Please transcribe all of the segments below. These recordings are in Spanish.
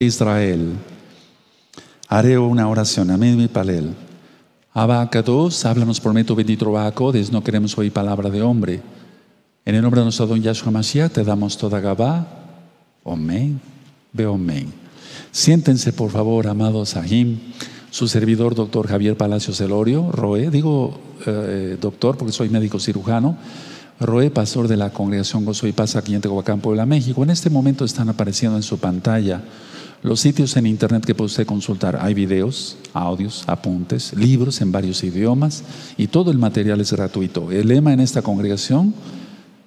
Israel. Haré una oración. Amén, mi palel. Abacados, háblanos por medio bendito Abacodes, no queremos oír palabra de hombre. En el nombre de nuestro don Yahshua Mashiach te damos toda Gabá. Amén. Veo amén. Siéntense, por favor, amados Sahim. Su servidor, doctor Javier Palacios Elorio, Roe, digo eh, doctor porque soy médico cirujano, Roe, pastor de la congregación Gozo y Paz aquí en Tehuacán, Puebla, México. En este momento están apareciendo en su pantalla los sitios en internet que puede usted consultar. Hay videos, audios, apuntes, libros en varios idiomas y todo el material es gratuito. El lema en esta congregación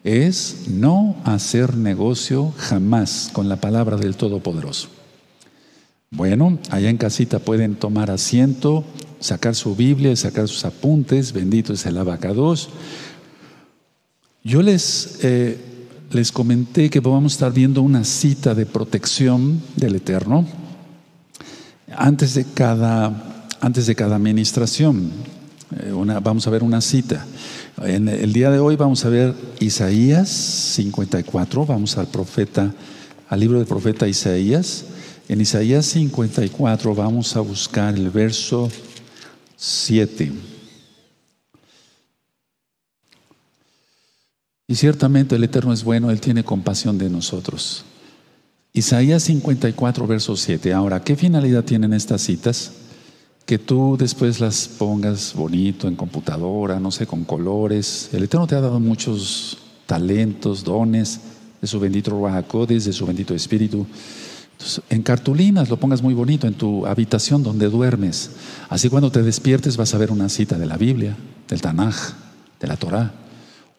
es no hacer negocio jamás con la palabra del Todopoderoso. Bueno, allá en casita pueden tomar asiento, sacar su Biblia, sacar sus apuntes. Bendito es el abacados. Yo les, eh, les comenté que vamos a estar viendo una cita de protección del Eterno antes de cada, antes de cada administración. Eh, vamos a ver una cita. En el día de hoy vamos a ver Isaías 54, vamos al profeta, al libro del profeta Isaías. En Isaías 54 vamos a buscar el verso 7. Y ciertamente el Eterno es bueno, Él tiene compasión de nosotros. Isaías 54, verso 7. Ahora, ¿qué finalidad tienen estas citas? Que tú después las pongas bonito en computadora, no sé, con colores. El Eterno te ha dado muchos talentos, dones de su bendito Ruajacodes, de su bendito Espíritu. en cartulinas lo pongas muy bonito en tu habitación donde duermes. Así cuando te despiertes vas a ver una cita de la Biblia, del Tanaj, de la Torah.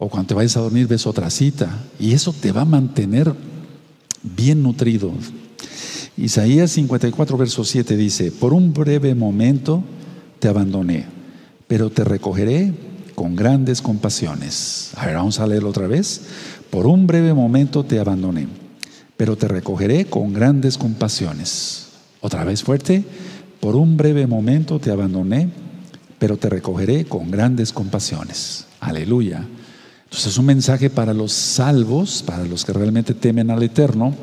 O cuando te vayas a dormir ves otra cita. Y eso te va a mantener bien nutrido. Isaías 54, verso 7 dice, por un breve momento te abandoné, pero te recogeré con grandes compasiones. A ver, vamos a leerlo otra vez. Por un breve momento te abandoné, pero te recogeré con grandes compasiones. Otra vez fuerte. Por un breve momento te abandoné, pero te recogeré con grandes compasiones. Aleluya. Entonces es un mensaje para los salvos, para los que realmente temen al Eterno,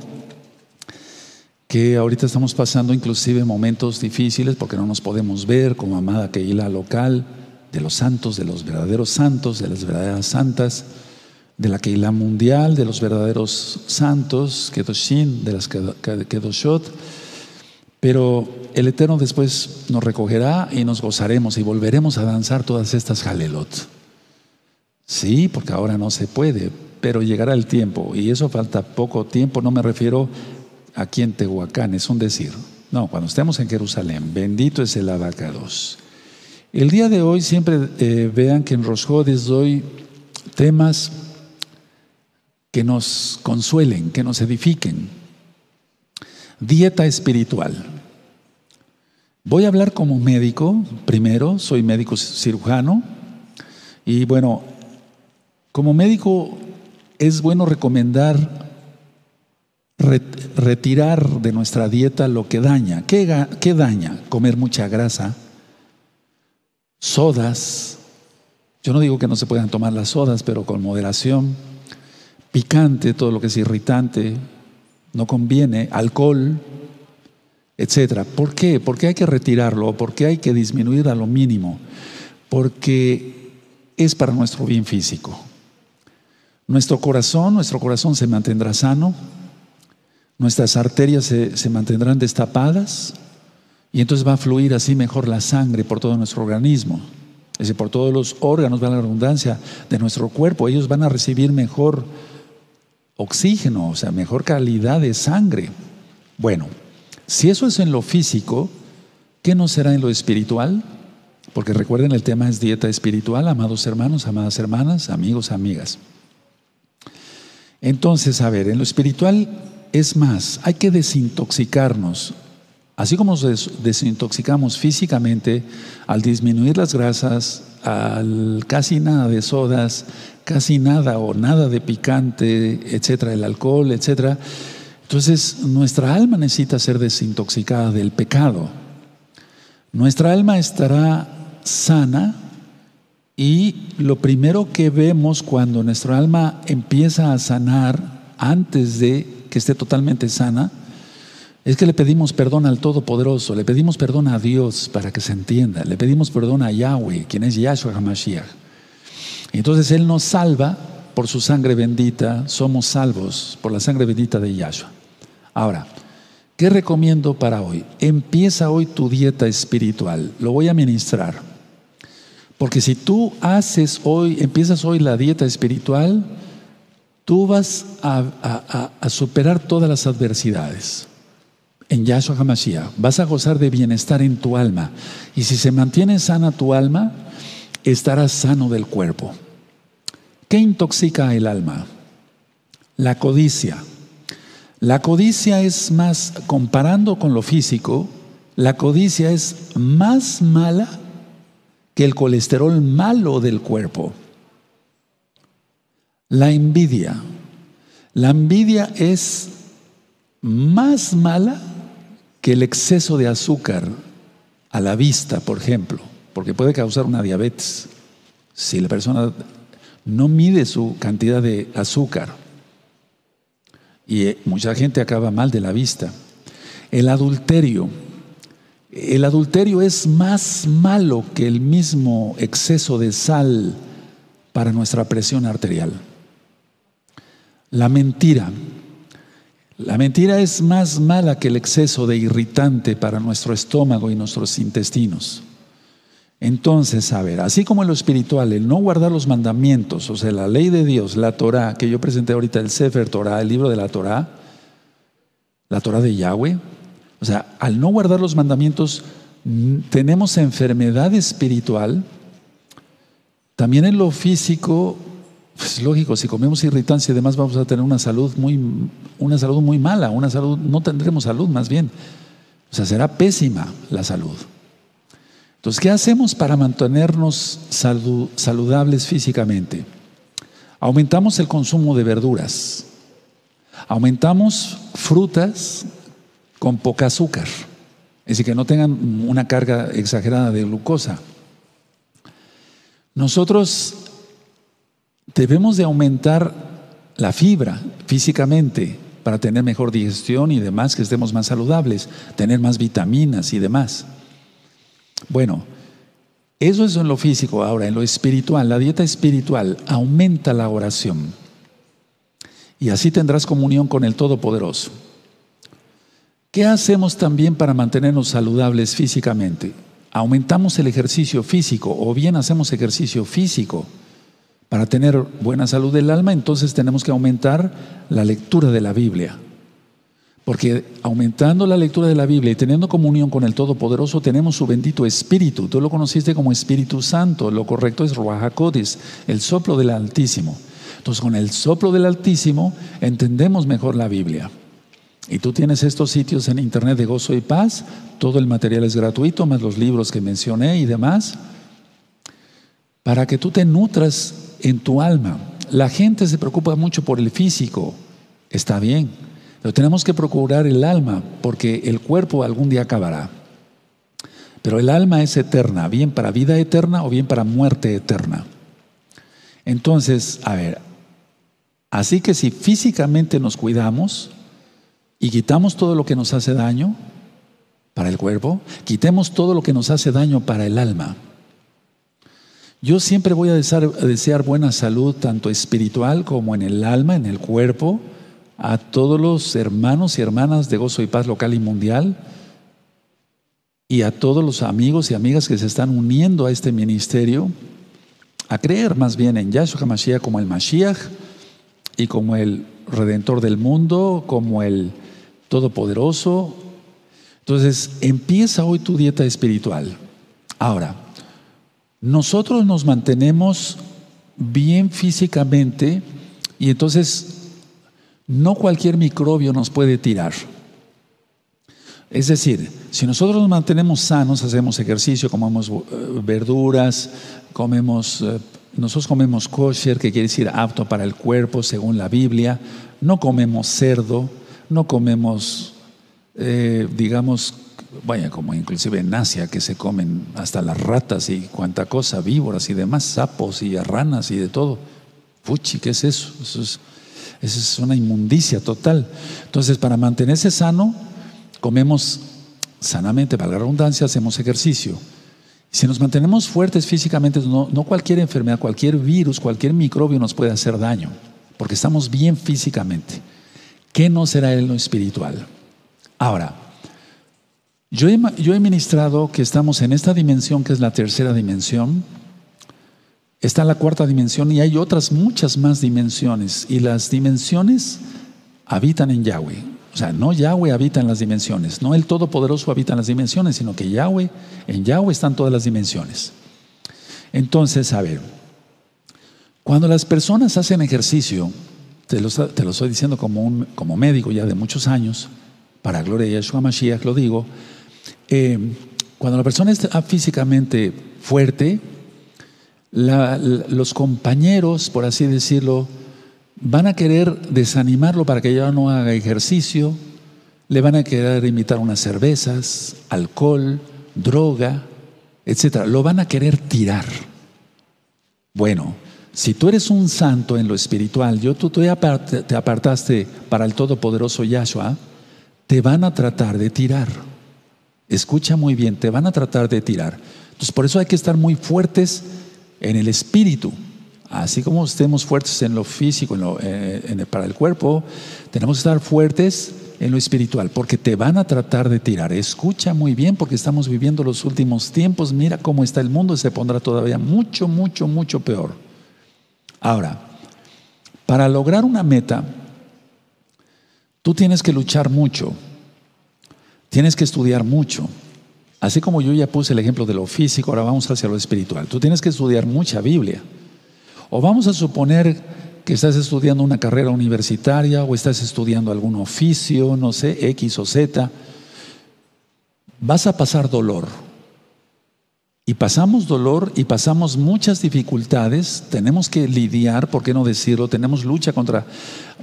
que ahorita estamos pasando inclusive momentos difíciles porque no nos podemos ver como amada Keila local, de los santos, de los verdaderos santos, de las verdaderas santas, de la Keila mundial, de los verdaderos santos, Kedoshin, de las Kedoshot. Pero el Eterno después nos recogerá y nos gozaremos y volveremos a danzar todas estas Jalelot. Sí, porque ahora no se puede, pero llegará el tiempo y eso falta poco tiempo, no me refiero aquí en Tehuacán, es un decir. No, cuando estemos en Jerusalén, bendito es el abacados. El día de hoy siempre eh, vean que en Rosjodes doy temas que nos consuelen, que nos edifiquen. Dieta espiritual. Voy a hablar como médico, primero, soy médico cirujano, y bueno, como médico es bueno recomendar retirar de nuestra dieta lo que daña. ¿Qué, ¿Qué, daña? Comer mucha grasa, sodas. Yo no digo que no se puedan tomar las sodas, pero con moderación. Picante, todo lo que es irritante, no conviene. Alcohol, etcétera. ¿Por qué? ¿Por qué hay que retirarlo? ¿Por qué hay que disminuir a lo mínimo? Porque es para nuestro bien físico. Nuestro corazón, nuestro corazón se mantendrá sano, nuestras arterias se, mantendrán destapadas y entonces va a fluir así mejor la sangre por todo nuestro organismo. Es decir, por todos los órganos, va la redundancia de nuestro cuerpo, ellos van a recibir mejor oxígeno, o sea, mejor calidad de sangre. Bueno, si eso es en lo físico, ¿qué no será en lo espiritual? Porque recuerden, el tema es dieta espiritual, amados hermanos, amadas hermanas, amigos, amigas. Entonces, a ver, en lo espiritual es más, hay que desintoxicarnos. Así como nos desintoxicamos físicamente al disminuir las grasas, al casi nada de sodas, casi nada o nada de picante, etcétera, el alcohol, etcétera. Entonces, nuestra alma necesita ser desintoxicada del pecado. Nuestra alma estará sana y lo primero que vemos cuando nuestra alma empieza a sanar antes de que esté totalmente sana, Es que le pedimos perdón al Todopoderoso, le pedimos perdón a Dios para que se entienda, le pedimos perdón a Yahweh, quien es Yahshua HaMashiach. Entonces Él nos salva por su sangre bendita, somos salvos por la sangre bendita de Yahshua. Ahora, ¿qué recomiendo para hoy? Empieza hoy tu dieta espiritual, lo voy a ministrar. Porque si tú haces hoy, empiezas hoy la dieta espiritual, tú vas a, superar todas las adversidades en Yahshua HaMashiach. Vas a gozar de bienestar en tu alma. Y si se mantiene sana tu alma, estarás sano del cuerpo. ¿Qué intoxica el alma? La codicia. La codicia es más, comparando con lo físico, la codicia es más mala que el colesterol malo del cuerpo. La envidia. La envidia es más mala que el exceso de azúcar a la vista, por ejemplo, porque puede causar una diabetes. Si la persona no mide su cantidad de azúcar, y eh, mucha gente acaba mal de la vista. El adulterio. El adulterio es más malo que el mismo exceso de sal para nuestra presión arterial. La mentira. La mentira es más mala que el exceso de irritante para nuestro estómago y nuestros intestinos. Entonces, a ver, así como en lo espiritual, el no guardar los mandamientos, o sea, la ley de Dios, la Torah, que yo presenté ahorita, el Sefer Torah, el libro de la Torah, la Torah de Yahweh, o sea, al no guardar los mandamientos, tenemos enfermedad espiritual, también en lo físico, pues lógico, si comemos irritancia y demás vamos a tener una salud muy, una salud muy mala, una salud, no tendremos salud más bien. O sea, será pésima la salud. Entonces, ¿qué hacemos para mantenernos saludables físicamente? Aumentamos el consumo de verduras, aumentamos frutas con poca azúcar, es decir, que no tengan una carga exagerada de glucosa. Nosotros debemos de aumentar la fibra físicamente para tener mejor digestión y demás, que estemos más saludables, tener más vitaminas y demás. Bueno, eso es en lo físico. Ahora, en lo espiritual, la dieta espiritual aumenta la oración. Y así tendrás comunión con el Todopoderoso. ¿Qué hacemos también para mantenernos saludables físicamente? Aumentamos el ejercicio físico o bien hacemos ejercicio físico para tener buena salud del alma, entonces tenemos que aumentar la lectura de la Biblia. Porque aumentando la lectura de la Biblia y teniendo comunión con el Todopoderoso, tenemos su bendito Espíritu. Tú lo conociste como Espíritu Santo. Lo correcto es Ruach el soplo del Altísimo. Entonces, con el soplo del Altísimo entendemos mejor la Biblia. Y tú tienes estos sitios en internet de gozo y paz. Todo el material es gratuito, más los libros que mencioné y demás para que tú te nutras en tu alma. La gente se preocupa mucho por el físico, está bien, pero tenemos que procurar el alma porque el cuerpo algún día acabará. Pero el alma es eterna, bien para vida eterna o bien para muerte eterna. Entonces, a ver, así que si físicamente nos cuidamos y quitamos todo lo que nos hace daño para el cuerpo, quitemos todo lo que nos hace daño para el alma. Yo siempre voy a desear, buena salud, tanto espiritual como en el alma, en el cuerpo, a todos los hermanos y hermanas de Gozo y Paz local y mundial, y a todos los amigos y amigas que se están uniendo a este ministerio, a creer más bien en Yahshua HaMashiach como el Mashiach y como el Redentor del mundo, como el Todopoderoso. Entonces, empieza hoy tu dieta espiritual. Ahora, nosotros nos mantenemos bien físicamente y entonces no cualquier microbio nos puede tirar. Es decir, si nosotros nos mantenemos sanos, hacemos ejercicio, comemos eh, verduras, comemos, eh, nosotros comemos kosher, que quiere decir apto para el cuerpo según la Biblia, no comemos cerdo, no comemos, eh, digamos, vaya, como inclusive en Asia, que se comen hasta las ratas y cuanta cosa, víboras y demás, sapos y ranas y de todo. Fuchi, ¿qué es eso? Eso es, eso es una inmundicia total. Entonces, para mantenerse sano, comemos sanamente, para la redundancia, hacemos ejercicio. Si nos mantenemos fuertes físicamente, no, no cualquier enfermedad, cualquier virus, cualquier microbio nos puede hacer daño, porque estamos bien físicamente. ¿Qué no será en lo espiritual? Ahora, yo he, ministrado que estamos en esta dimensión que es la tercera dimensión, está la cuarta dimensión y hay otras muchas más dimensiones. Y las dimensiones habitan en Yahweh. O sea, no Yahweh habita en las dimensiones, no el Todopoderoso habita en las dimensiones, sino que Yahweh, en Yahweh están todas las dimensiones. Entonces, a ver, cuando las personas hacen ejercicio, te lo, te lo estoy diciendo como, un, como médico ya de muchos años, para gloria de Yeshua Mashiach lo digo, eh, cuando la persona está físicamente fuerte, los compañeros, por así decirlo, van a querer desanimarlo para que ya no haga ejercicio, le van a querer invitar unas cervezas, alcohol, droga, etc. Lo van a querer tirar. Bueno, si tú eres un santo en lo espiritual, yo tú te apartaste para el todopoderoso Yahshua, te van a tratar de tirar. Escucha muy bien, te van a tratar de tirar. Entonces, por eso hay que estar muy fuertes en el espíritu. Así como estemos fuertes en lo físico, eh, para el cuerpo, tenemos que estar fuertes en lo espiritual, porque te van a tratar de tirar. Escucha muy bien, porque estamos viviendo los últimos tiempos. Mira cómo está el mundo se pondrá todavía mucho, mucho, mucho peor. Ahora, para lograr una meta, Tú tienes que luchar mucho, tienes que estudiar mucho. Así como yo ya puse el ejemplo de lo físico, ahora vamos hacia lo espiritual. Tú tienes que estudiar mucha Biblia. O vamos a suponer que estás estudiando una carrera universitaria o estás estudiando algún oficio, no sé, X o Z. Vas a pasar dolor. Y pasamos dolor y pasamos muchas dificultades, tenemos que lidiar, ¿por qué no decirlo? Tenemos lucha contra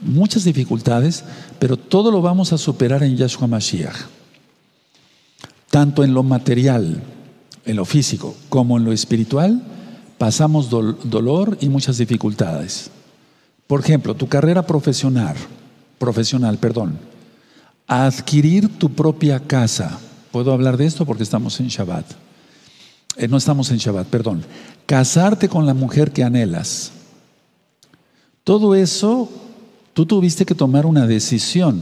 muchas dificultades, pero todo lo vamos a superar en Yahshua Mashiach. Tanto en lo material, en lo físico, como en lo espiritual, pasamos dolor y muchas dificultades. Por ejemplo, tu carrera profesional, profesional, perdón, adquirir tu propia casa. Puedo hablar de esto porque estamos en Shabbat eh, no estamos en Shabbat, perdón, casarte con la mujer que anhelas. Todo eso, tú tuviste que tomar una decisión,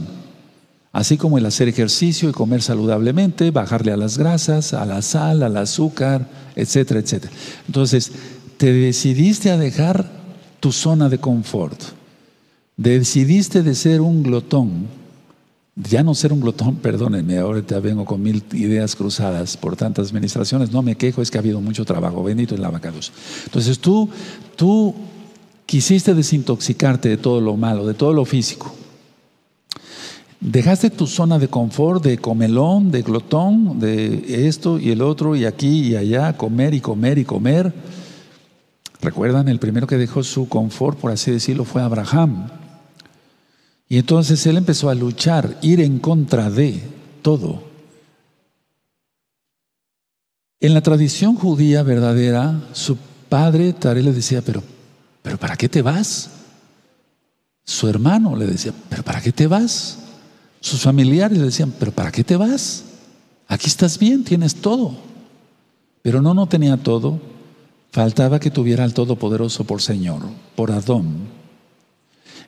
así como el hacer ejercicio y comer saludablemente, bajarle a las grasas, a la sal, al azúcar, etcétera, etcétera. Entonces, te decidiste a dejar tu zona de confort. Decidiste de ser un glotón ya no ser un glotón, perdónenme, ahorita vengo con mil ideas cruzadas por tantas administraciones, no me quejo, es que ha habido mucho trabajo, bendito el abacados. Entonces tú, tú quisiste desintoxicarte de todo lo malo, de todo lo físico. Dejaste tu zona de confort, de comelón, de glotón, de esto y el otro, y aquí y allá, comer y comer y comer. Recuerdan, el primero que dejó su confort, por así decirlo, fue Abraham. Y entonces él empezó a luchar, ir en contra de todo. En la tradición judía verdadera, su padre Tare le decía, pero, pero ¿para qué te vas? Su hermano le decía, pero ¿para qué te vas? Sus familiares le decían, pero ¿para qué te vas? Aquí estás bien, tienes todo. Pero no, no tenía todo. Faltaba que tuviera al Todopoderoso por Señor, por Adón,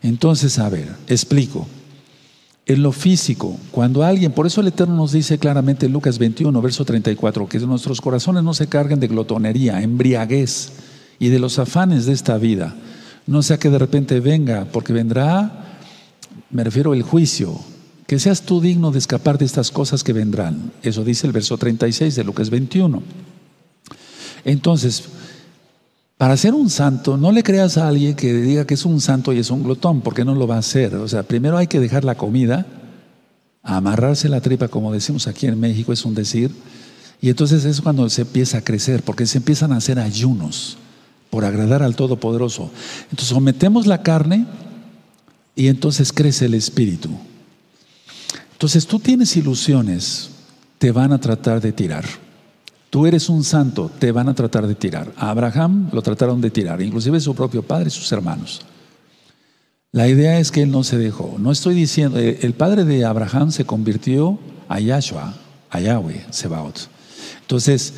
entonces, a ver, explico. En lo físico, cuando alguien, por eso el Eterno nos dice claramente en Lucas 21, verso 34, que nuestros corazones no se carguen de glotonería, embriaguez y de los afanes de esta vida. No sea que de repente venga, porque vendrá, me refiero al juicio, que seas tú digno de escapar de estas cosas que vendrán. Eso dice el verso 36 de Lucas 21. Entonces, para ser un santo, no le creas a alguien que diga que es un santo y es un glotón, porque no lo va a hacer. O sea, primero hay que dejar la comida, amarrarse la tripa, como decimos aquí en México, es un decir. Y entonces es cuando se empieza a crecer, porque se empiezan a hacer ayunos por agradar al Todopoderoso. Entonces sometemos la carne y entonces crece el espíritu. Entonces tú tienes ilusiones, te van a tratar de tirar. Tú eres un santo, te van a tratar de tirar. A Abraham lo trataron de tirar, inclusive su propio padre y sus hermanos. La idea es que él no se dejó. No estoy diciendo, eh, el padre de Abraham se convirtió a Yahshua, a Yahweh, Sebaot. Entonces,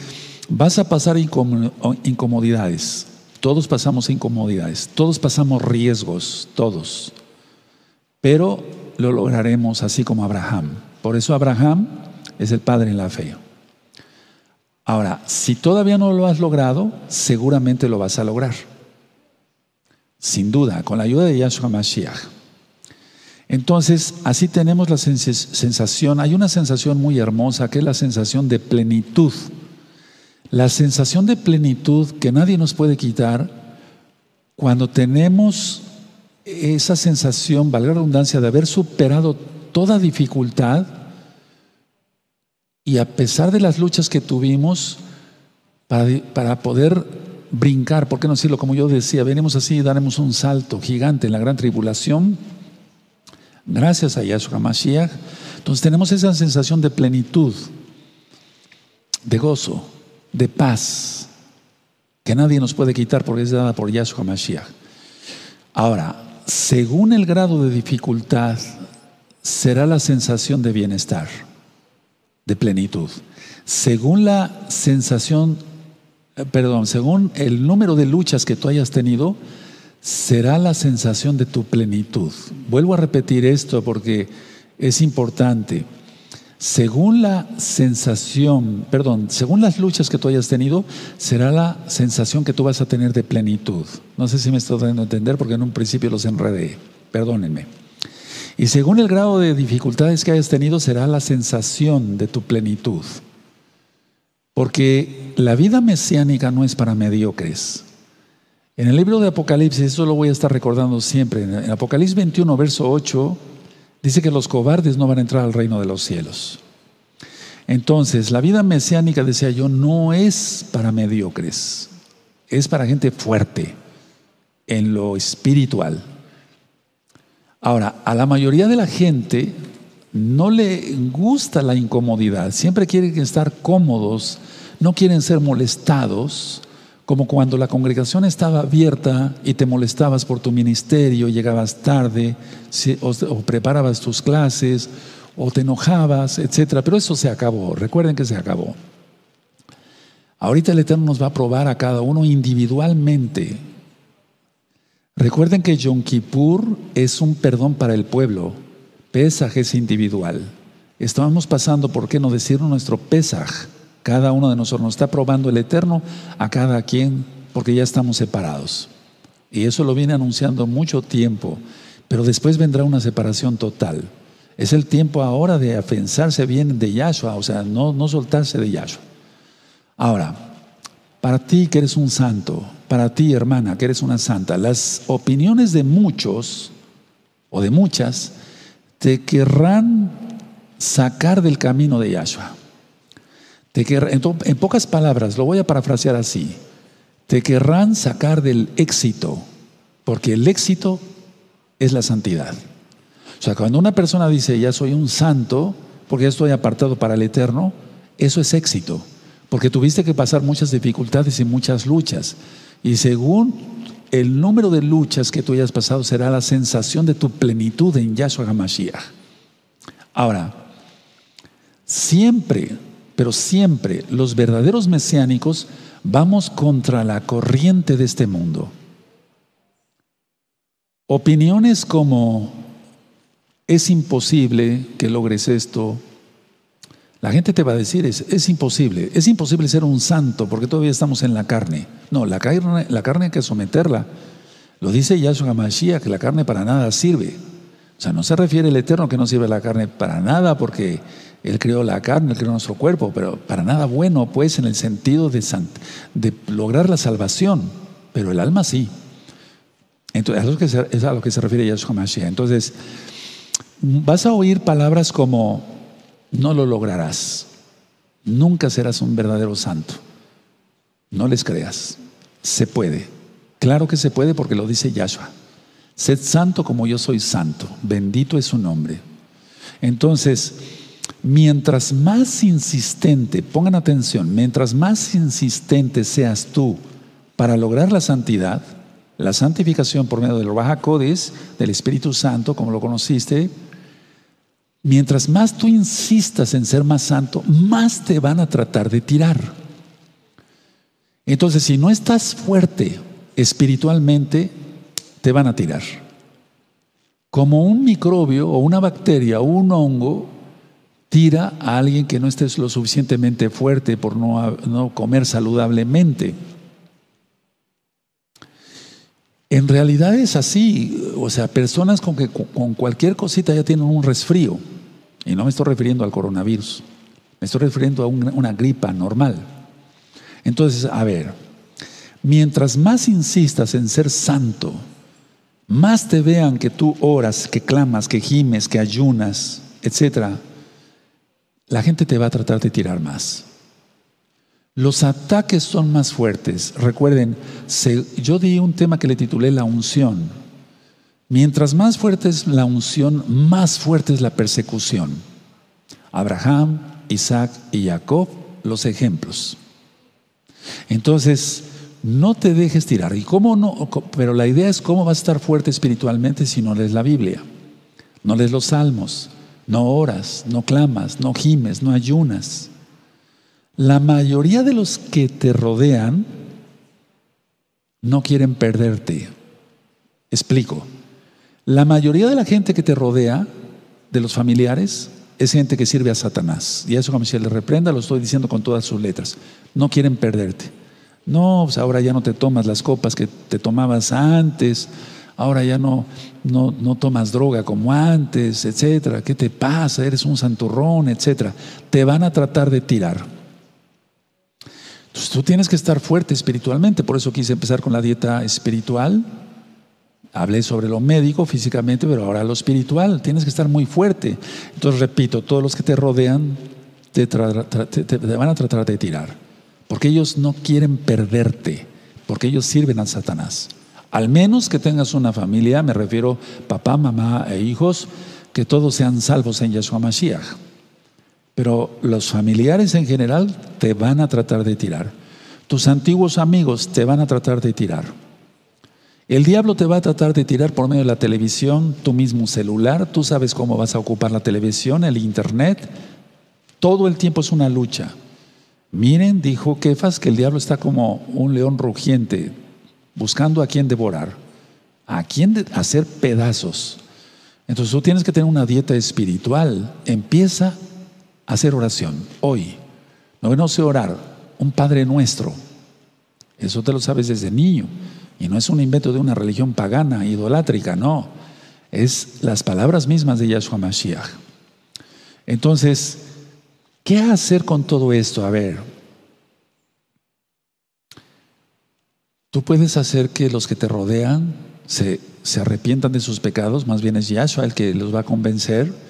vas a pasar incomodidades. Todos pasamos incomodidades, todos pasamos riesgos, todos. Pero lo lograremos así como Abraham. Por eso Abraham es el padre en la fe. Ahora, si todavía no lo has logrado, seguramente lo vas a lograr. Sin duda, con la ayuda de Yahshua Mashiach. Entonces, así tenemos la sensación, hay una sensación muy hermosa que es la sensación de plenitud. La sensación de plenitud que nadie nos puede quitar cuando tenemos esa sensación, valga la redundancia, de haber superado toda dificultad y a pesar de las luchas que tuvimos para, para poder brincar, ¿por qué no decirlo? Como yo decía, venimos así y daremos un salto gigante en la gran tribulación, gracias a Yahshua Mashiach. Entonces tenemos esa sensación de plenitud, de gozo, de paz, que nadie nos puede quitar porque es dada por Yahshua Mashiach. Ahora, según el grado de dificultad, será la sensación de bienestar, de plenitud. Según la sensación, eh, perdón, según el número de luchas que tú hayas tenido, será la sensación de tu plenitud. Vuelvo a repetir esto porque es importante. Según la sensación, perdón, según las luchas que tú hayas tenido, será la sensación que tú vas a tener de plenitud. No sé si me estoy dando a entender porque en un principio los enredé. Perdónenme. Y según el grado de dificultades que hayas tenido, será la sensación de tu plenitud. Porque la vida mesiánica no es para mediocres. En el libro de Apocalipsis, eso lo voy a estar recordando siempre, en Apocalipsis 21, verso 8, Dice que los cobardes no van a entrar al reino de los cielos. Entonces, la vida mesiánica, decía yo, no es para mediocres, es para gente fuerte en lo espiritual. Ahora, a la mayoría de la gente no le gusta la incomodidad, siempre quieren estar cómodos, no quieren ser molestados, como cuando la congregación estaba abierta y te molestabas por tu ministerio, llegabas tarde, o, preparabas tus clases, o te enojabas, etc. Pero eso se acabó, recuerden que se acabó. Ahorita el Eterno nos va a probar a cada uno individualmente. Recuerden que Yom Kippur es un perdón para el pueblo, Pesaj es individual. Estamos pasando, ¿por qué no decir nuestro Pesaj? Cada uno de nosotros nos está probando el Eterno a cada quien porque ya estamos separados. Y eso lo viene anunciando mucho tiempo, pero después vendrá una separación total. Es el tiempo ahora de afianzarse bien de Yahshua, o sea, no, no soltarse de Yahshua. Ahora, para ti que eres un santo, para ti hermana que eres una santa, las opiniones de muchos o de muchas te querrán sacar del camino de Yahshua en pocas palabras, lo voy a parafrasear así, te querrán sacar del éxito, porque el éxito es la santidad. O sea, cuando una persona dice, ya soy un santo, porque ya estoy apartado para el eterno, eso es éxito, porque tuviste que pasar muchas dificultades y muchas luchas. Y según el número de luchas que tú hayas pasado, será la sensación de tu plenitud en Yahshua HaMashiach. Ahora, siempre pero siempre los verdaderos mesiánicos vamos contra la corriente de este mundo. Opiniones como es imposible que logres esto. La gente te va a decir, es, es imposible, es imposible ser un santo porque todavía estamos en la carne. No, la carne, la carne hay que someterla. Lo dice Yahshua Mashiach, que la carne para nada sirve. O sea, no se refiere el Eterno que no sirve la carne para nada porque él creó la carne, Él creó nuestro cuerpo, pero para nada bueno, pues, en el sentido de, de lograr la salvación, pero el alma sí. Entonces, es a lo que se refiere Yahshua Mashiach. Entonces, vas a oír palabras como, no lo lograrás, nunca serás un verdadero santo. No les creas, se puede. Claro que se puede porque lo dice Yahshua. Sed santo como yo soy santo, bendito es su nombre. Entonces, Mientras más insistente, pongan atención, mientras más insistente seas tú para lograr la santidad, la santificación por medio del Baja Codis, del Espíritu Santo, como lo conociste, Mientras más tú insistas en ser más santo, más te van a tratar de tirar. Entonces, si no estás fuerte espiritualmente, te van a tirar. Como un microbio o una bacteria o un hongo tira a alguien que no esté lo suficientemente fuerte por no, no comer saludablemente. En realidad es así, o sea, personas con que con cualquier cosita ya tienen un resfrío, y no me estoy refiriendo al coronavirus, me estoy refiriendo a una, gripa normal. Entonces, a ver, mientras más insistas en ser santo, más te vean que tú oras, que clamas, que gimes, que ayunas, etcétera, la gente te va a tratar de tirar más. Los ataques son más fuertes. Recuerden, yo di un tema que le titulé la unción. Mientras más fuerte es la unción, más fuerte es la persecución. Abraham, Isaac y Jacob, los ejemplos. Entonces, no te dejes tirar. ¿Y cómo no? Pero la idea es cómo vas a estar fuerte espiritualmente si no lees la Biblia, no lees los salmos, no oras, no clamas, no gimes, no ayunas. La mayoría de los que te rodean no quieren perderte. Explico. La mayoría de la gente que te rodea, de los familiares, es gente que sirve a Satanás. Y eso como si le reprenda, lo estoy diciendo con todas sus letras. No quieren perderte. No, pues ahora ya no te tomas las copas que te tomabas antes, ahora ya no, no, no tomas droga como antes, etcétera. ¿Qué te pasa? Eres un santurrón, etcétera. Te van a tratar de tirar. Entonces tú tienes que estar fuerte espiritualmente, por eso quise empezar con la dieta espiritual. Hablé sobre lo médico físicamente, pero ahora lo espiritual, tienes que estar muy fuerte. Entonces repito, todos los que te rodean te, van a tratar de tirar, porque ellos no quieren perderte, porque ellos sirven a Satanás. Al menos que tengas una familia, me refiero papá, mamá e hijos, que todos sean salvos en Yeshua Mashiach. Pero los familiares en general te van a tratar de tirar. Tus antiguos amigos te van a tratar de tirar. El diablo te va a tratar de tirar por medio de la televisión, tu mismo celular, tú sabes cómo vas a ocupar la televisión, el internet. Todo el tiempo es una lucha. Miren, dijo Kefas, que el diablo está como un león rugiente, buscando a quien devorar, a quien hacer pedazos. Entonces tú tienes que tener una dieta espiritual. Empieza hacer oración hoy. No, sé orar, un Padre nuestro. Eso te lo sabes desde niño. Y no es un invento de una religión pagana, idolátrica, no. Es las palabras mismas de Yahshua Mashiach. Entonces, ¿qué hacer con todo esto? A ver, tú puedes hacer que los que te rodean se, se arrepientan de sus pecados, más bien es Yahshua el que los va a convencer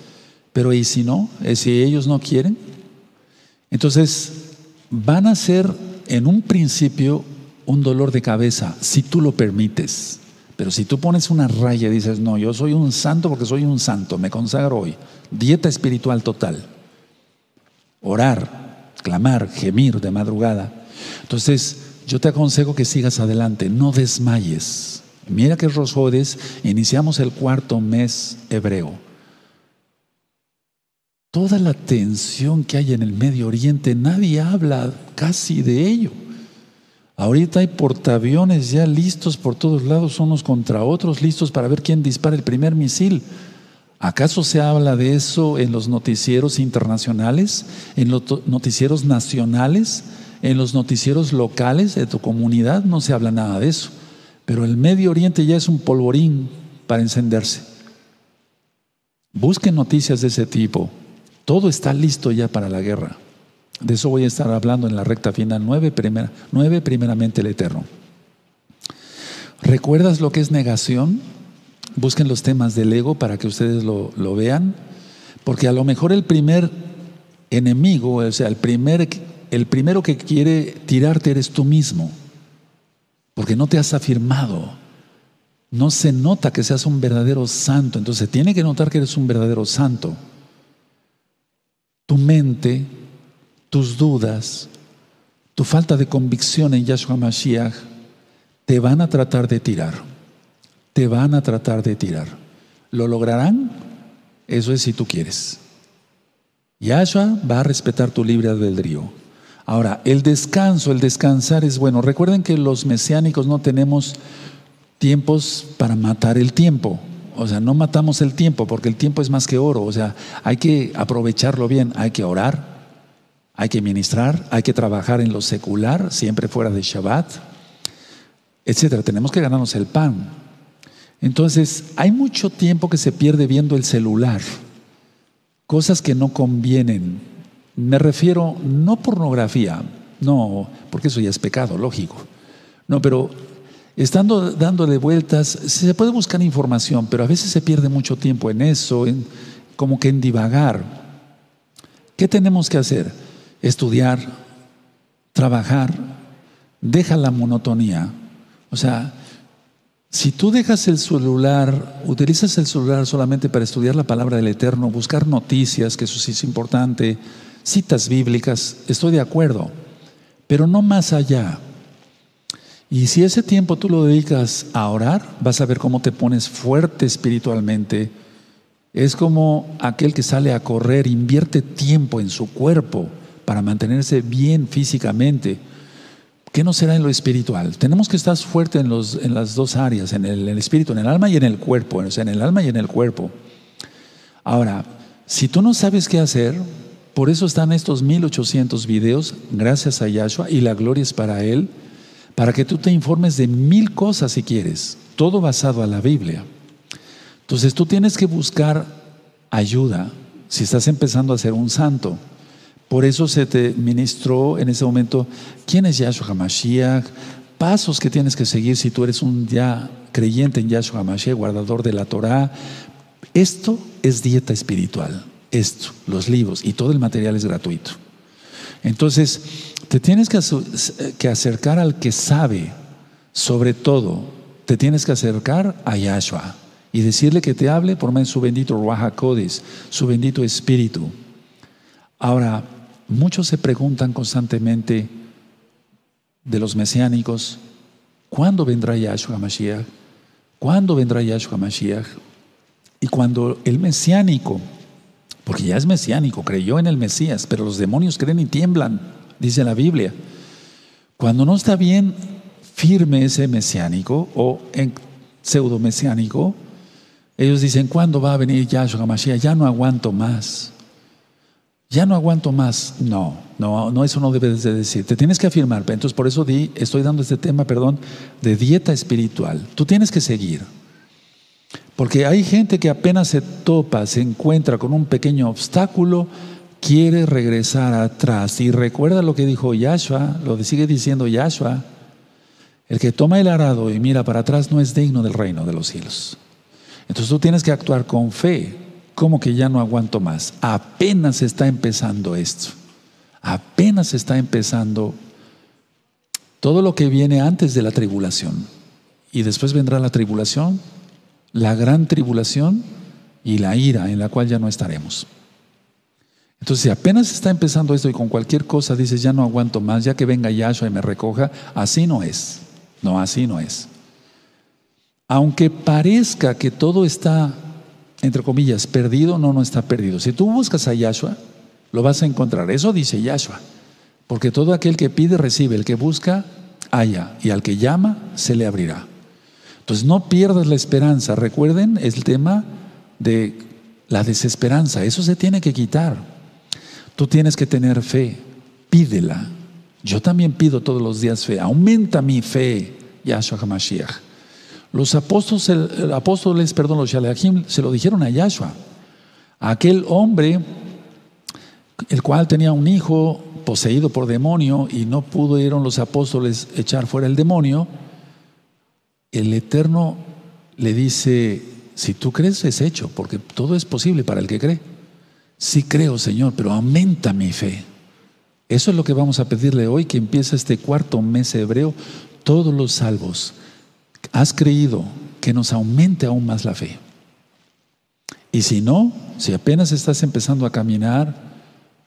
pero ¿y si no? ¿Y si ellos no quieren? Entonces, van a ser en un principio un dolor de cabeza, si tú lo permites. Pero si tú pones una raya y dices, no, yo soy un santo porque soy un santo, me consagro hoy. Dieta espiritual total. Orar, clamar, gemir de madrugada. Entonces, yo te aconsejo que sigas adelante, no desmayes. Mira que Rosjodes, iniciamos el cuarto mes hebreo. Toda la tensión que hay en el Medio Oriente, nadie habla casi de ello. Ahorita hay portaaviones ya listos por todos lados, unos contra otros, listos para ver quién dispara el primer misil. ¿Acaso se habla de eso en los noticieros internacionales, en los noticieros nacionales, en los noticieros locales de tu comunidad? No se habla nada de eso. Pero el Medio Oriente ya es un polvorín para encenderse. Busquen noticias de ese tipo. Todo está listo ya para la guerra. De eso voy a estar hablando en la recta final. Nueve, primeramente el Eterno. ¿Recuerdas lo que es negación? Busquen los temas del ego para que ustedes lo, lo vean. Porque a lo mejor el primer enemigo, o sea, el, primer, el primero que quiere tirarte eres tú mismo. Porque no te has afirmado. No se nota que seas un verdadero santo. Entonces tiene que notar que eres un verdadero santo tu mente, tus dudas, tu falta de convicción en Yahshua Mashiach, te van a tratar de tirar. Te van a tratar de tirar. ¿Lo lograrán? Eso es si tú quieres. Yahshua va a respetar tu libre albedrío. Ahora, el descanso, el descansar es bueno. Recuerden que los mesiánicos no tenemos tiempos para matar el tiempo. O sea, no matamos el tiempo porque el tiempo es más que oro. O sea, hay que aprovecharlo bien. Hay que orar, hay que ministrar, hay que trabajar en lo secular, siempre fuera de Shabbat, etcétera. Tenemos que ganarnos el pan. Entonces, hay mucho tiempo que se pierde viendo el celular, cosas que no convienen. Me refiero no pornografía, no, porque eso ya es pecado, lógico. No, pero estando dándole vueltas, se puede buscar información, pero a veces se pierde mucho tiempo en eso, en, como que en divagar. ¿Qué tenemos que hacer? Estudiar, trabajar, deja la monotonía. O sea, si tú dejas el celular, utilizas el celular solamente para estudiar la palabra del Eterno, buscar noticias, que eso sí es importante, citas bíblicas, estoy de acuerdo, pero no más allá. Y si ese tiempo tú lo dedicas a orar, vas a ver cómo te pones fuerte espiritualmente. Es como aquel que sale a correr, invierte tiempo en su cuerpo para mantenerse bien físicamente. ¿Qué no será en lo espiritual? Tenemos que estar fuerte en, los, en las dos áreas, en el, espíritu, en el alma y en el cuerpo, en el alma y en el cuerpo. Ahora, si tú no sabes qué hacer, por eso están estos 1800 videos, gracias a Yahshua, y la gloria es para Él, para que tú te informes de mil cosas si quieres, todo basado a la Biblia. Entonces tú tienes que buscar ayuda si estás empezando a ser un santo. Por eso se te ministró en ese momento quién es Yahshua HaMashiach, pasos que tienes que seguir si tú eres un ya creyente en Yahshua HaMashiach, guardador de la Torah. Esto es dieta espiritual, esto, los libros y todo el material es gratuito. Entonces, te tienes que acercar al que sabe, sobre todo, te tienes que acercar a Yahshua y decirle que te hable por medio de su bendito Ruach su bendito Espíritu. Ahora, Muchos se preguntan constantemente de los mesiánicos, ¿cuándo vendrá Yahshua Mashiach? ¿Cuándo vendrá Yahshua Mashiach? Y cuando el mesiánico, porque ya es mesiánico, creyó en el Mesías, pero los demonios creen y tiemblan, dice la Biblia. Cuando no está bien firme ese mesiánico o pseudo mesiánico, ellos dicen, ¿cuándo va a venir Yahshua Mashiach? Ya no aguanto más ya no aguanto más. No, no, no, eso no debes de decir. Te tienes que afirmar. Entonces, por eso estoy dando este tema, perdón, de dieta espiritual. Tú tienes que seguir. Porque hay gente que apenas se topa, se encuentra con un pequeño obstáculo, quiere regresar atrás. Y recuerda lo que dijo Yahshua, lo que sigue diciendo Yahshua. El que toma el arado y mira para atrás no es digno del reino de los cielos. Entonces tú tienes que actuar con fe. ¿Cómo que ya no aguanto más? Apenas está empezando esto. Apenas está empezando todo lo que viene antes de la tribulación. Y después vendrá la tribulación, la gran tribulación y la ira en la cual ya no estaremos. Entonces, si apenas está empezando esto y con cualquier cosa dices, ya no aguanto más, ya que venga Yahshua y me recoja, así no es. No, así no es. Aunque parezca que todo está entre comillas, perdido, no, no está perdido. Si tú buscas a Yahshua, lo vas a encontrar. Eso dice Yahshua. Porque todo aquel que pide, recibe. El que busca, haya. Y al que llama, se le abrirá. Entonces no pierdas la esperanza. Recuerden el tema de la desesperanza. Eso se tiene que quitar. Tú tienes que tener fe. Pídela. Yo también pido todos los días fe. Aumenta mi fe, Yahshua HaMashiach. Los apóstoles, perdón, los Shalachim, se lo dijeron a Yahshua. aquel hombre, el cual tenía un hijo poseído por demonio y no pudieron los apóstoles echar fuera el demonio, el Eterno le dice, si tú crees es hecho, porque todo es posible para el que cree. Sí creo, Señor, pero aumenta mi fe. Eso es lo que vamos a pedirle hoy, que empieza este cuarto mes hebreo, todos los salvos has creído que nos aumente aún más la fe. Y si no, si apenas estás empezando a caminar,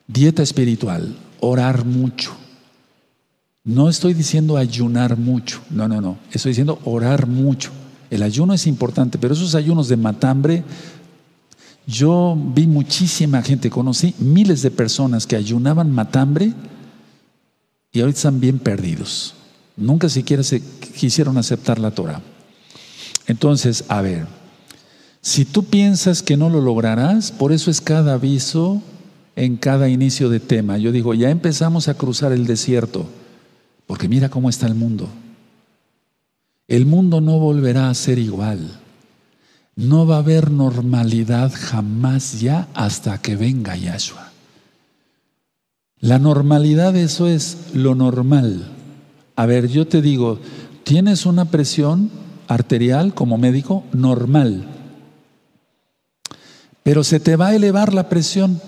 dieta espiritual, orar mucho. No estoy diciendo ayunar mucho, no, no, no, estoy diciendo orar mucho. El ayuno es importante, pero esos ayunos de matambre, Yo vi muchísima gente, conocí miles de personas que ayunaban matambre y ahorita están bien perdidos. Nunca siquiera se quisieron aceptar la Torah. Entonces, a ver, si tú piensas que no lo lograrás, por eso es cada aviso en cada inicio de tema. Yo digo, ya empezamos a cruzar el desierto, porque mira cómo está el mundo. El mundo no volverá a ser igual. No va a haber normalidad jamás ya hasta que venga Yahshua. La normalidad, eso es lo normal. A ver, yo te digo, tienes una presión arterial como médico normal, pero se te va a elevar la presión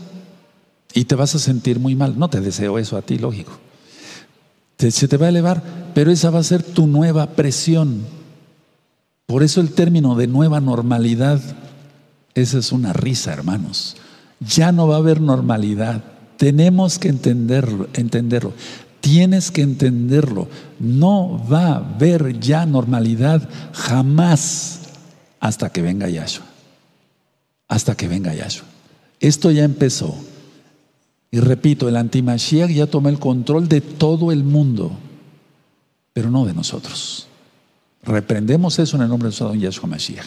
y te vas a sentir muy mal. No te deseo eso a ti, lógico. se te va a elevar, pero esa va a ser tu nueva presión. Por eso el término de nueva normalidad, esa es una risa, hermanos. Ya no va a haber normalidad. Tenemos que entenderlo, entenderlo. Tienes que entenderlo. No va a haber ya normalidad jamás hasta que venga Yahshua. Hasta que venga Yahshua. Esto ya empezó. Y repito, el antimashiach ya tomó el control de todo el mundo, pero no de nosotros. Reprendemos eso en el nombre de nuestro Yahshua Mashiach.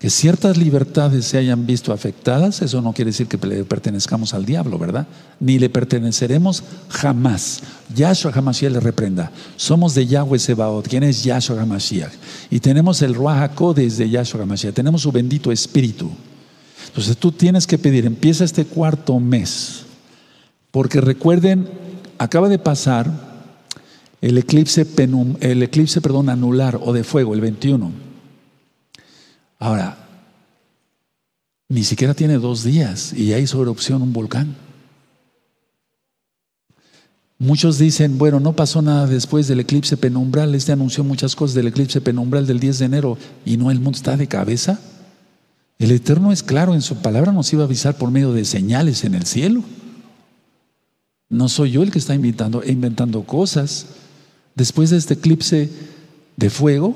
Que ciertas libertades se hayan visto afectadas, eso no quiere decir que le pertenezcamos al diablo, ¿verdad? Ni le perteneceremos jamás. Yahshua HaMashiach le reprenda. Somos de Yahweh Sebaot. ¿Quién es Yahshua HaMashiach? Y tenemos el Ruach desde de Yahshua HaMashiach. Tenemos su bendito espíritu. Entonces tú tienes que pedir, empieza este cuarto mes. Porque recuerden, acaba de pasar el eclipse, penum, el eclipse perdón, anular o de fuego, el 21. Ahora, ni siquiera tiene dos días y ya hizo erupción un volcán. Muchos dicen, bueno, no pasó nada después del eclipse penumbral, este anunció muchas cosas del eclipse penumbral del 10 de enero y no el mundo está de cabeza. El Eterno es claro en su palabra, nos iba a avisar por medio de señales en el cielo. No soy yo el que está inventando, inventando cosas. Después de este eclipse de fuego,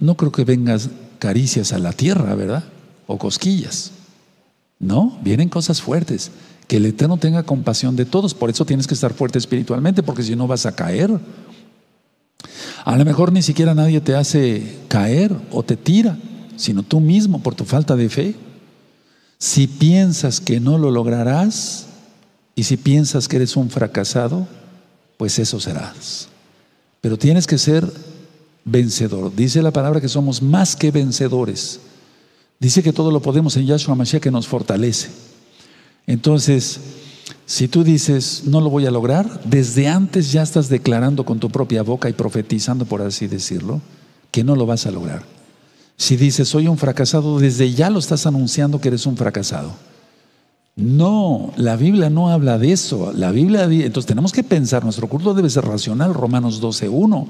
no creo que vengas caricias a la tierra, ¿verdad? O cosquillas. No, vienen cosas fuertes. Que el Eterno tenga compasión de todos. Por eso tienes que estar fuerte espiritualmente, porque si no vas a caer. A lo mejor ni siquiera nadie te hace caer o te tira, sino tú mismo por tu falta de fe. Si piensas que no lo lograrás y si piensas que eres un fracasado, pues eso serás. Pero tienes que ser vencedor. Dice la palabra que somos más que vencedores. Dice que todo lo podemos en Yahshua Mashiach que nos fortalece. Entonces, si tú dices, no lo voy a lograr, desde antes ya estás declarando con tu propia boca y profetizando, por así decirlo, que no lo vas a lograr. Si dices, soy un fracasado, desde ya lo estás anunciando que eres un fracasado. No, la Biblia no habla de eso. La Biblia, entonces tenemos que pensar, nuestro culto debe ser racional, Romanos 12.1.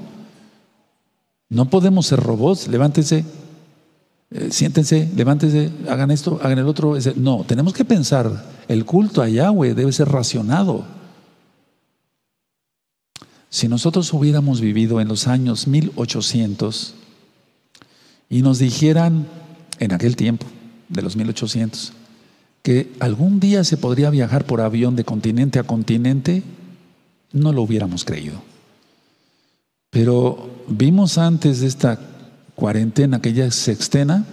No podemos ser robots, levántense, eh, siéntense, levántense, hagan esto, hagan el otro. No, tenemos que pensar, el culto a Yahweh debe ser racionado. Si nosotros hubiéramos vivido en los años 1800 y nos dijeran en aquel tiempo, de los 1800, que algún día se podría viajar por avión de continente a continente, no lo hubiéramos creído. Pero vimos antes de esta cuarentena es sextena,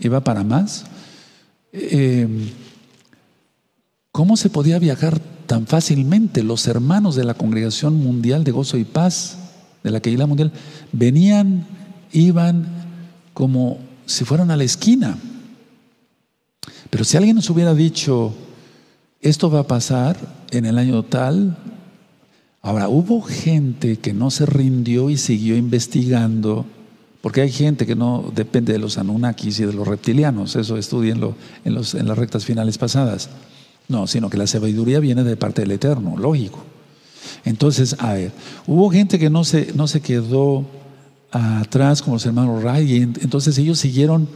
iba para más, em, ¿cómo se podía viajar tan fácilmente? Los hermanos de la Congregación Mundial de Gozo y Paz, de la Keila Mundial, venían, iban como si fueran a la esquina. Pero si alguien nos hubiera dicho, esto va a pasar en el año tal, ahora hubo gente que no se rindió y siguió investigando, porque hay gente que no depende de los Anunnakis y de los reptilianos, eso estudienlo en, en las rectas finales pasadas. No, sino que la sabiduría viene de parte del Eterno, lógico. Entonces, a ver, hubo gente que no se, no se quedó atrás como los hermanos Ray, y entonces ellos siguieron,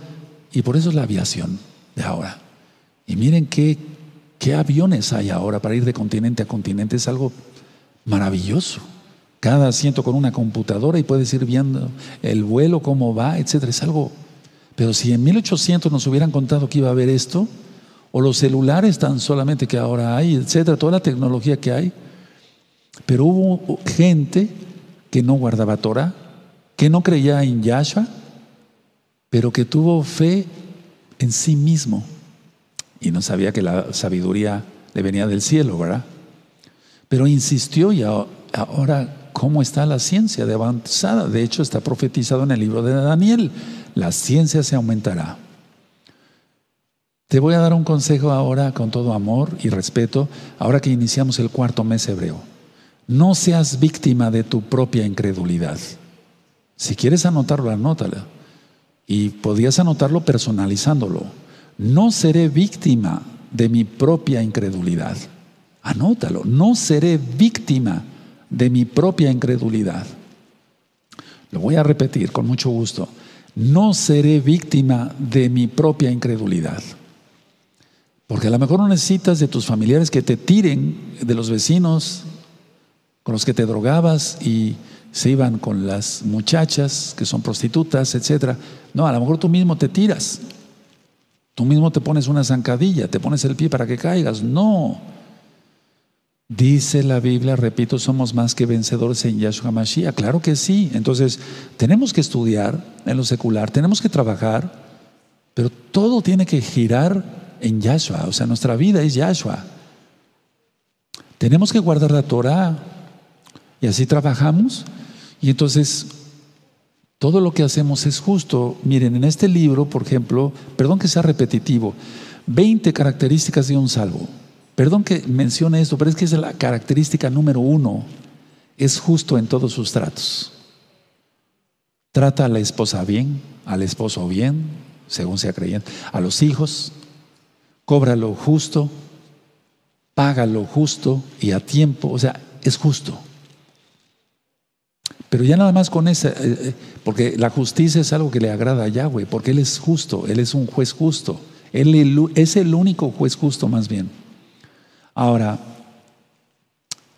y por eso es la aviación de ahora. Y miren qué, qué aviones hay ahora para ir de continente a continente. Es algo maravilloso. Cada asiento con una computadora y puedes ir viendo el vuelo, cómo va, etc. Es algo Pero si en 1800 nos hubieran contado que iba a haber esto, o los celulares tan solamente que ahora hay, etcétera, toda la tecnología que hay, pero hubo gente que no guardaba Torah, que no creía en Yahshua, pero que tuvo fe en sí mismo y no sabía que la sabiduría le venía del cielo, ¿verdad? Pero insistió y ahora, ¿cómo está la ciencia de avanzada? De hecho, está profetizado en el libro de Daniel. La ciencia se aumentará. Te voy a dar un consejo ahora con todo amor y respeto, ahora que iniciamos el cuarto mes hebreo. No seas víctima de tu propia incredulidad. Si quieres anotarlo, anótala. Y podías anotarlo personalizándolo. No seré víctima de mi propia incredulidad. Anótalo. No seré víctima de mi propia incredulidad. Lo voy a repetir con mucho gusto. No seré víctima de mi propia incredulidad. Porque a lo mejor no necesitas de tus familiares que te tiren, de los vecinos con los que te drogabas y se iban con las muchachas que son prostitutas, etc. No, a lo mejor tú mismo te tiras. Tú mismo te pones una zancadilla, te pones el pie para que caigas. No. Dice la Biblia, repito, somos más que vencedores en Yahshua Mashiach. Claro que sí. Entonces, tenemos que estudiar en lo secular, tenemos que trabajar, pero todo tiene que girar en Yahshua, o sea, nuestra vida es Yahshua. Tenemos que guardar la Torah y así trabajamos y entonces todo lo que hacemos es justo. Miren, en este libro, por ejemplo, perdón que sea repetitivo, 20 características de un salvo. Perdón que mencione esto, pero es que es la característica número uno. Es justo en todos sus tratos. Trata a la esposa bien, al esposo bien, según sea creyente, a los hijos, cobra lo justo, paga lo justo y a tiempo, o sea, es justo. Pero ya nada más con esa, eh, eh, porque la justicia es algo que le agrada a Yahweh, porque Él es justo, Él es un juez justo, Él es el único juez justo más bien. Ahora,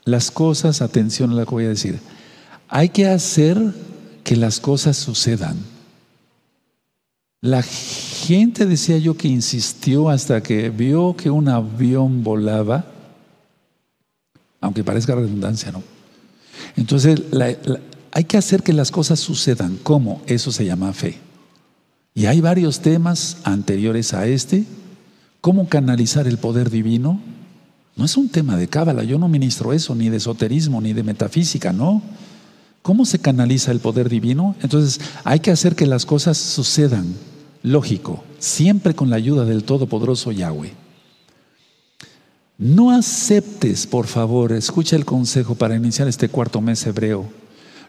las cosas, atención a lo que voy a decir, hay que hacer que las cosas sucedan. La gente, decía yo, que insistió hasta que vio que un avión volaba, aunque parezca redundancia, ¿no? Entonces, hay que hacer que las cosas sucedan. ¿Cómo? Eso se llama fe. Y hay varios temas anteriores a este. ¿Cómo canalizar el poder divino? No es un tema de cábala, yo no ministro eso, ni de esoterismo, ni de metafísica, no. ¿Cómo se canaliza el poder divino? Entonces, hay que hacer que las cosas sucedan lógico, siempre con la ayuda del Todopoderoso Yahweh. No aceptes, por favor, escucha el consejo para iniciar este cuarto mes hebreo.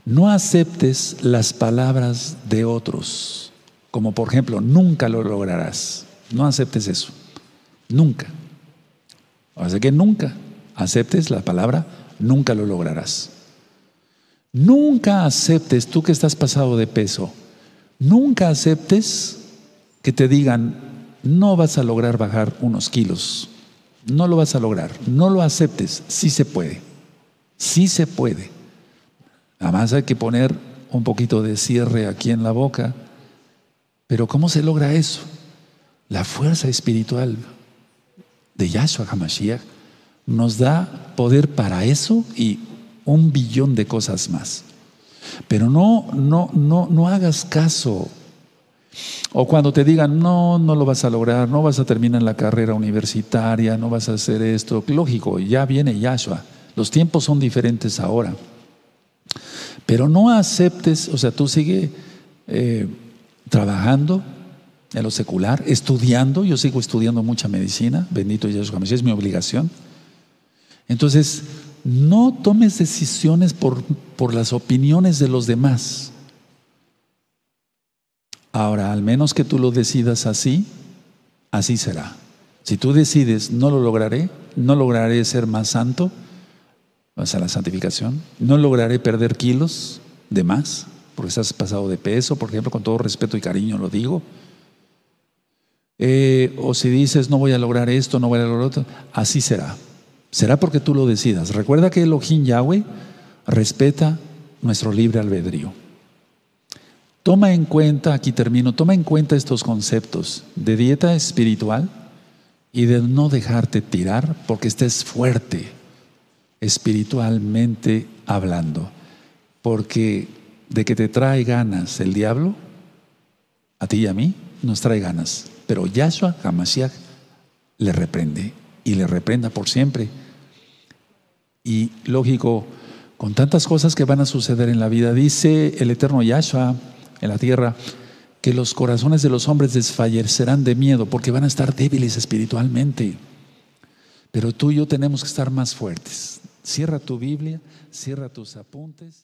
No aceptes las palabras de otros, como por ejemplo, nunca lo lograrás. No aceptes eso. Nunca. Así que nunca aceptes la palabra, nunca lo lograrás. Nunca aceptes, tú que estás pasado de peso, nunca aceptes que te digan, no vas a lograr bajar unos kilos, no lo vas a lograr, no lo aceptes, sí se puede, sí se puede. Además hay que poner un poquito de cierre aquí en la boca, pero ¿cómo se logra eso? La fuerza espiritual de Yahshua HaMashiach nos da poder para eso y un billón de cosas más. Pero no, no, no, no hagas caso o cuando te digan, no, no lo vas a lograr, no vas a terminar la carrera universitaria, no vas a hacer esto. Lógico, ya viene Yahshua. Los tiempos son diferentes ahora. Pero no aceptes, o sea, tú sigue eh, trabajando en lo secular, estudiando. Yo sigo estudiando mucha medicina, bendito Yahshua, es mi obligación. Entonces, no tomes decisiones por, por las opiniones de los demás. Ahora, al menos que tú lo decidas así, así será. Si tú decides, no lo lograré, no lograré ser más santo, sea, la santificación, no lograré perder kilos de más, porque estás pasado de peso, por ejemplo, con todo respeto y cariño lo digo. Eh, o si dices, no voy a lograr esto, no voy a lograr otro, así será. Será porque tú lo decidas. Recuerda que Elohim Yahweh respeta nuestro libre albedrío. Toma en cuenta, aquí termino, toma en cuenta estos conceptos de dieta espiritual y de no dejarte tirar porque estés fuerte espiritualmente hablando. Porque de que te trae ganas el diablo, a ti y a mí nos trae ganas. Pero Yahshua Hamashiach le reprende y le reprenda por siempre. Y lógico, con tantas cosas que van a suceder en la vida, dice el eterno Yahshua en la tierra, que los corazones de los hombres desfallecerán de miedo porque van a estar débiles espiritualmente. Pero tú y yo tenemos que estar más fuertes. Cierra tu Biblia, cierra tus apuntes.